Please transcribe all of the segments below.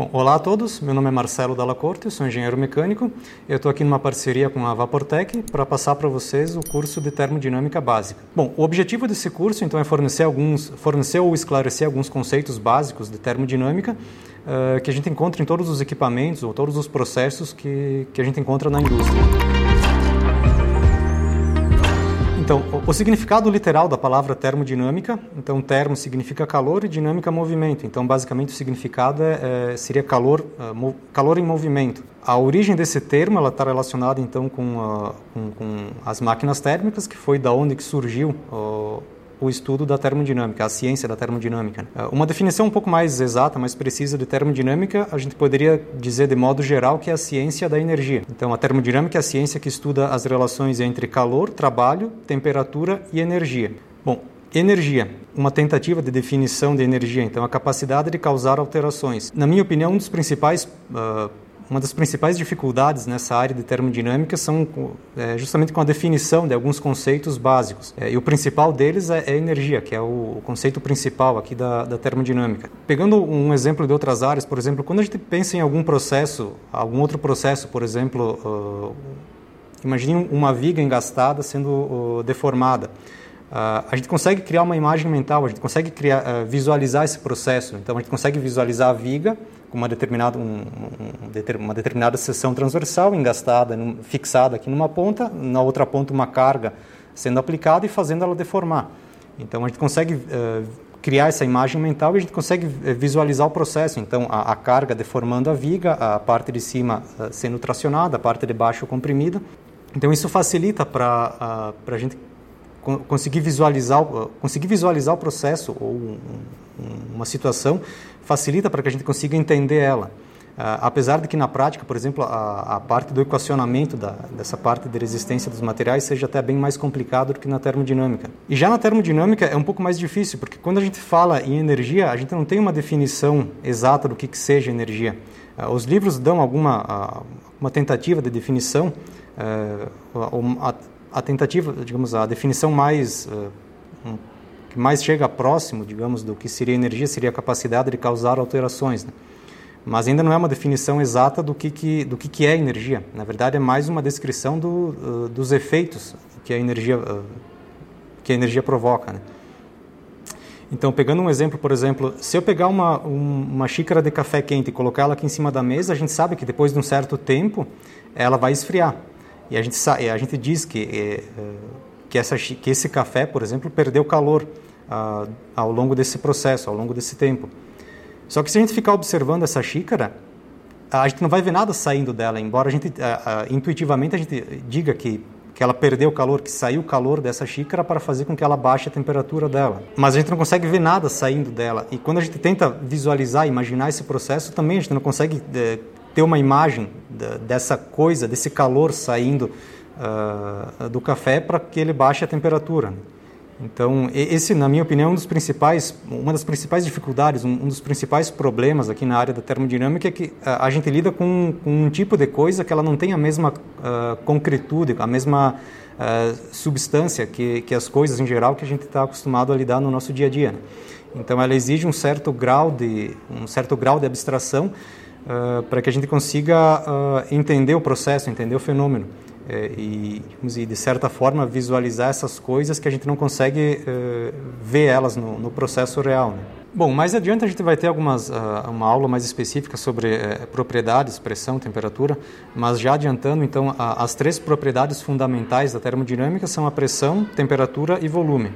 Bom, olá a todos, meu nome é Marcelo Dalla Corte, sou engenheiro mecânico. Eu estou aqui numa parceria com a Vaportec para passar para vocês o curso de termodinâmica básica. Bom, o objetivo desse curso então é fornecer alguns, fornecer ou esclarecer alguns conceitos básicos de termodinâmica uh, que a gente encontra em todos os equipamentos ou todos os processos que, que a gente encontra na indústria. Então, o, o, significado literal da palavra termodinâmica, então termo significa calor e dinâmica movimento. Então, basicamente o significado é, é, seria calor, mo, calor em movimento. A origem desse termo ela está relacionada então com, uh, com, com, as máquinas térmicas, que foi da onde que surgiu uh, o estudo da termodinâmica, a ciência da termodinâmica. É, uma definição um pouco mais exata, mais precisa de termodinâmica, a gente poderia dizer de modo geral que é a ciência da energia. Então, a termodinâmica é a ciência que estuda as relações entre calor, trabalho, temperatura e energia. Bom, Energia, uma tentativa de definição de energia, então a capacidade de causar alterações. Na minha opinião, um dos principais uh, uma das principais dificuldades nessa área de termodinâmica são é, justamente com a definição de alguns conceitos básicos. É, e o principal deles é, é energia, que é o, conceito principal aqui da, da, termodinâmica. Pegando um exemplo de outras áreas, por exemplo, quando a gente pensa em algum processo, algum outro processo, por exemplo, uh, imagine uma viga engastada sendo uh, deformada. Uh, a gente consegue criar uma imagem mental, a gente consegue criar, uh, visualizar esse processo. Então, a gente consegue visualizar a viga com uma determinada, um, um, uma determinada seção transversal engastada, fixada aqui numa ponta, na outra ponta uma carga sendo aplicada e fazendo ela deformar. Então, a gente consegue uh, criar essa imagem mental e a gente consegue visualizar o processo. Então, a, a carga deformando a viga, a parte de cima sendo tracionada, a parte de baixo comprimida. Então, isso facilita para a gente conseguir visualizar, conseguir visualizar o processo ou um, uma situação facilita para que a gente consiga entender ela. Uh, apesar de que na prática, por exemplo, a, a parte do equacionamento da, dessa parte de resistência dos materiais seja até bem mais complicado do que na termodinâmica. E já na termodinâmica é um pouco mais difícil, porque quando a gente fala em energia, a gente não tem uma definição exata do que, que seja energia. Uh, os livros dão alguma uh, uma tentativa de definição, a, tentativa, digamos, a definição mais um, que mais chega próximo, digamos, do que seria energia seria a capacidade de causar alterações. Né? Mas ainda não é uma definição exata do que, que do que, que é energia. Na verdade, é mais uma descrição do, uh, dos efeitos que a energia uh, que a energia provoca. Né? Então, pegando um exemplo, por exemplo, se eu pegar uma, um, uma xícara de café quente e colocar ela aqui em cima da mesa, a gente sabe que depois de um certo tempo ela vai esfriar. E a gente, a gente diz que, é, que, essa, que esse café, por exemplo, perdeu calor ah, ao longo desse processo, ao longo desse tempo. Só que se a gente ficar observando essa xícara, a gente não vai ver nada saindo dela, embora a gente intuitivamente a gente diga que que ela perdeu calor, que saiu calor dessa xícara para fazer com que ela baixe a temperatura dela. Mas a gente não consegue ver nada saindo dela. E quando a gente tenta visualizar, imaginar esse processo, também a gente não consegue é, ter uma imagem dessa coisa, desse calor saindo uh, do café para que ele baixe a temperatura. Então, esse, na minha opinião, é um dos principais, uma das principais dificuldades, um, um dos principais problemas aqui na área da termodinâmica é que a gente lida com, com, um tipo de coisa que ela não tem a mesma uh, concretude, a mesma uh, substância que, que as coisas em geral que a gente está acostumado a lidar no nosso dia a dia. Né? Então, ela exige um certo grau de um certo grau de abstração para que a gente consiga uh, entender o processo, entender o fenômeno uh, e, de certa forma, visualizar essas coisas que a gente não consegue eh, ver elas no, no processo real. Né? Bom, mais adiante a gente vai ter algumas, uma aula mais específica sobre propriedades, pressão, temperatura, mas já adiantando, então, as três propriedades fundamentais da termodinâmica são a pressão, temperatura e volume.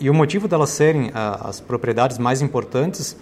E o motivo delas serem as propriedades mais importantes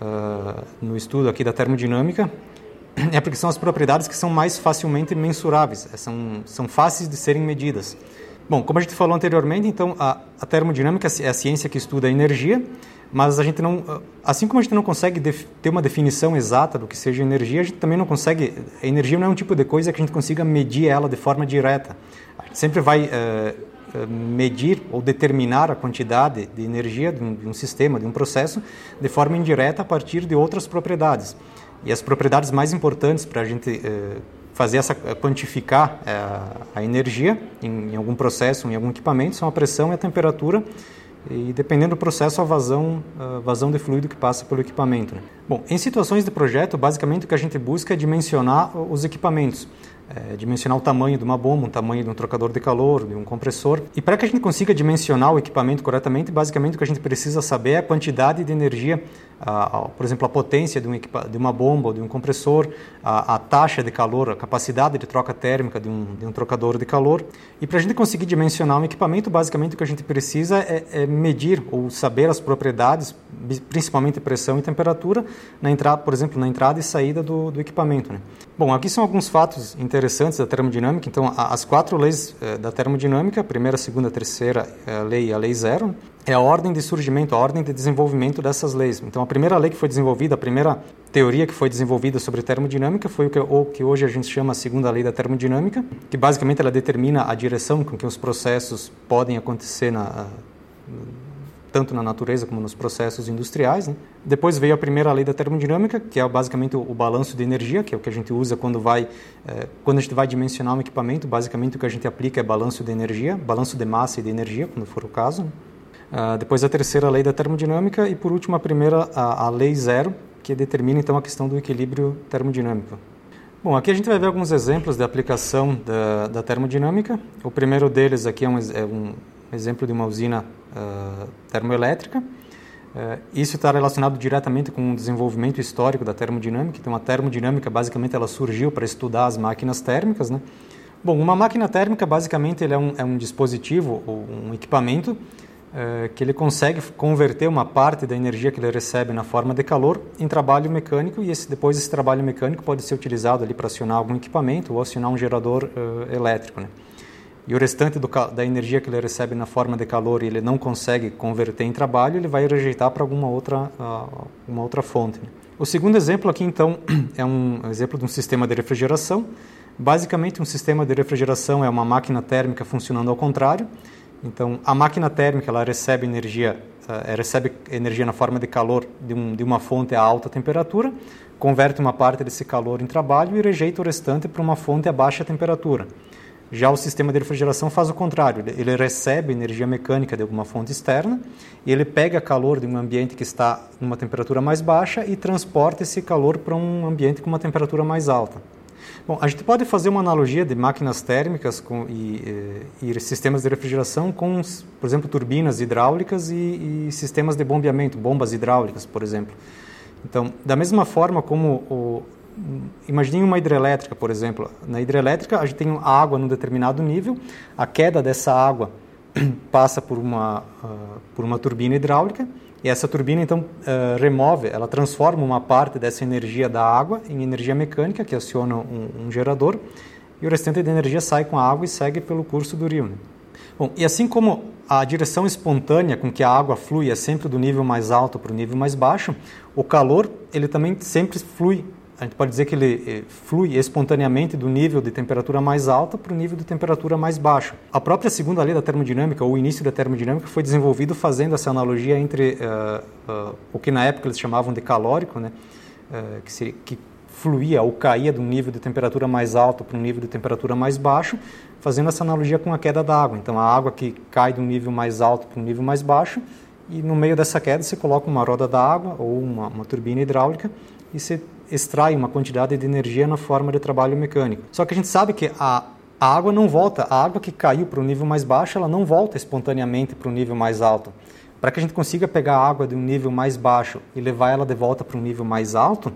uh, no estudo aqui da termodinâmica é porque são as propriedades que são mais facilmente mensuráveis, é, são, são fáceis de serem medidas. Bom, como a gente falou anteriormente, então a, a termodinâmica é a ciência que estuda a energia, mas a gente não, ah, assim como a gente não consegue ter uma definição exata do que seja energia, a gente também não consegue. A energia não é um tipo de coisa que a gente consiga medir ela de forma direta. A gente sempre vai uh, medir ou determinar a quantidade de energia de um, de um, sistema, de um processo, de forma indireta a partir de outras propriedades. E as propriedades mais importantes para a gente eh, fazer essa quantificar eh, a energia em, em, algum processo, em algum equipamento, são a pressão e a temperatura, e dependendo do processo a vazão, a vazão de fluido que passa pelo equipamento. Né? Bom, em situações de projeto, basicamente o que a gente busca é dimensionar os equipamentos é, dimensionar o tamanho de uma bomba, o tamanho de um trocador de calor, de um compressor. E para que a gente consiga dimensionar o equipamento corretamente, basicamente o que a gente precisa saber é a quantidade de energia, a, por exemplo, a potência de, um de uma bomba ou de um compressor, a, a, taxa de calor, a capacidade de troca térmica de um, de um trocador de calor. E para a gente conseguir dimensionar um equipamento, basicamente o que a gente precisa é, é medir ou saber as propriedades, principalmente pressão e temperatura, na entrada, por exemplo, na entrada e saída do, do equipamento. Né? Bom, aqui são alguns fatos interessantes da termodinâmica. Então, as quatro leis eh, da termodinâmica, a primeira, a segunda, a terceira a lei e a lei zero, é a ordem de surgimento, a ordem de desenvolvimento dessas leis. Então, a primeira lei que foi desenvolvida, a primeira teoria que foi desenvolvida sobre termodinâmica foi o que, que hoje a gente chama a segunda lei da termodinâmica, que basicamente ela determina a direção com que os processos podem acontecer na tanto na natureza como nos processos industriais. Né? Depois veio a primeira lei da termodinâmica, que é basicamente o, o, balanço de energia, que é o que a gente usa quando vai é, quando a gente vai dimensionar um equipamento. Basicamente o que a gente aplica é balanço de energia, balanço de massa e de energia, quando for o caso. Uh, depois a terceira lei da termodinâmica e por último a primeira a, a lei zero, que determina então a questão do equilíbrio termodinâmico. Bom, aqui a gente vai ver alguns exemplos de aplicação da, da termodinâmica. O primeiro deles aqui é um, é um exemplo de uma usina uh, termoelétrica. Uh, isso está relacionado diretamente com o desenvolvimento histórico da termodinâmica. Então, a termodinâmica, basicamente, ela surgiu para estudar as máquinas térmicas. Né? Bom, uma máquina térmica, basicamente, ele é, um, é um dispositivo ou um equipamento uh, que ele consegue converter uma parte da energia que ele recebe na forma de calor em trabalho mecânico e esse, depois esse trabalho mecânico pode ser utilizado ali para acionar algum equipamento ou acionar um gerador elétrico. Né? e o restante do, da energia que ele recebe na forma de calor e ele não consegue converter em trabalho, ele vai rejeitar para alguma outra, uh, uma outra fonte. O segundo exemplo aqui, então, é um exemplo de um sistema de refrigeração. Basicamente, um sistema de refrigeração é uma máquina térmica funcionando ao contrário. Então, a máquina térmica ela recebe energia, uh, recebe energia na forma de calor de, um, de uma fonte a alta temperatura, converte uma parte desse calor em trabalho e rejeita o restante para uma fonte a baixa temperatura. Já o sistema de refrigeração faz o contrário, ele recebe energia mecânica de alguma fonte externa e ele pega calor de um ambiente que está numa temperatura mais baixa e transporta esse calor para um ambiente com uma temperatura mais alta. Bom, a gente pode fazer uma analogia de máquinas térmicas com, e, e, e, sistemas de refrigeração com, por exemplo, turbinas hidráulicas e, e, sistemas de bombeamento, bombas hidráulicas, por exemplo. Então, da mesma forma como o, imagine uma hidrelétrica, por exemplo. Na hidrelétrica, a gente tem água num determinado nível, a queda dessa água passa por uma, uh, por uma turbina hidráulica, e essa turbina, então, uh, remove, ela transforma uma parte dessa energia da água em energia mecânica, que aciona um, um gerador, e o restante da energia sai com a água e segue pelo curso do rio. Né? Bom, e assim como a direção espontânea com que a água flui é sempre do nível mais alto para o nível mais baixo, o calor ele também sempre flui a gente pode dizer que ele eh, flui espontaneamente do nível de temperatura mais alta para o nível de temperatura mais baixo. A própria segunda lei da termodinâmica, ou o início da termodinâmica, foi desenvolvido fazendo essa analogia entre uh, uh, o que na época eles chamavam de calórico, né, uh, que, seria, que fluía ou caía de um nível de temperatura mais alto para um nível de temperatura mais baixo, fazendo essa analogia com a queda da água. Então, a água que cai de um nível mais alto para um nível mais baixo, e no meio dessa queda você coloca uma roda d'água ou uma, uma turbina hidráulica e você extrai uma quantidade de energia na forma de trabalho mecânico. Só que a gente sabe que a, a água não volta, a água que caiu para o nível mais baixo, ela não volta espontaneamente para o nível mais alto. Para que a gente consiga pegar a água de um nível mais baixo e levar ela de volta para um nível mais alto,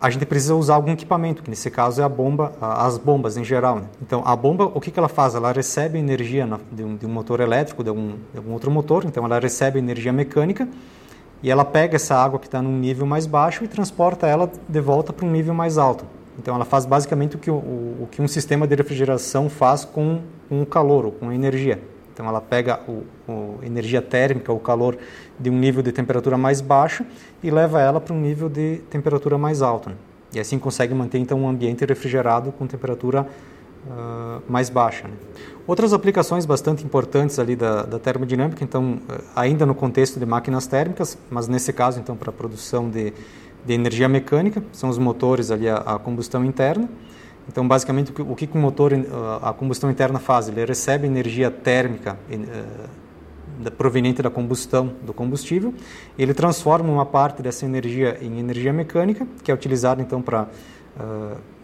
a gente precisa usar algum equipamento, que nesse caso é a bomba, as bombas em geral. Né? Então, a bomba, o que, que ela faz? Ela recebe energia de, um, um motor elétrico, de algum, de algum outro motor, então ela recebe energia mecânica e ela pega essa água que está num nível mais baixo e transporta ela de volta para um nível mais alto. Então ela faz basicamente o que, o, o que um sistema de refrigeração faz com, com o calor ou com a energia. Então ela pega o, energia térmica, o calor de um nível de temperatura mais baixo e leva ela para um nível de temperatura mais alto. Né? E assim consegue manter então um ambiente refrigerado com temperatura uh, mais baixa. Né? Outras aplicações bastante importantes ali da, da, termodinâmica, então ainda no contexto de máquinas térmicas, mas nesse caso então para a produção de, de, energia mecânica, são os motores ali a, a combustão interna. Então basicamente o que o, motor a combustão interna faz? Ele recebe energia térmica proveniente da combustão do combustível. Ele transforma uma parte dessa energia em energia mecânica, que é utilizada então para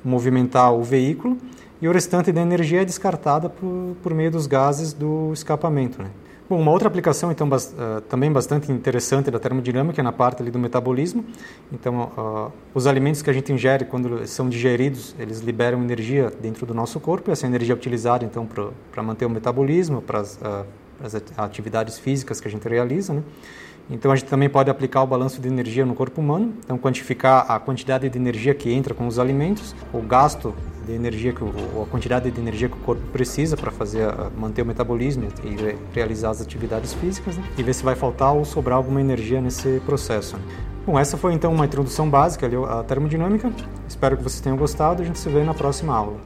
movimentar o veículo, e o restante da energia é descartada por, por meio dos gases do escapamento. Né? Bom, uma outra aplicação então bas, uh, também bastante interessante da termodinâmica é na parte ali do metabolismo. Então, uh, os alimentos que a gente ingere quando são digeridos, eles liberam energia dentro do nosso corpo. E essa energia é utilizada então para manter o metabolismo, para as, uh, atividades físicas que a gente realiza, né? Então a gente também pode aplicar o balanço de energia no corpo humano, então quantificar a quantidade de energia que entra com os alimentos, o gasto de energia que o, a quantidade de energia que o corpo precisa para fazer manter o metabolismo e realizar as atividades físicas, né? e ver se vai faltar ou sobrar alguma energia nesse processo. Né? Bom, essa foi então uma introdução básica à termodinâmica. Espero que vocês tenham gostado. A gente se vê na próxima aula.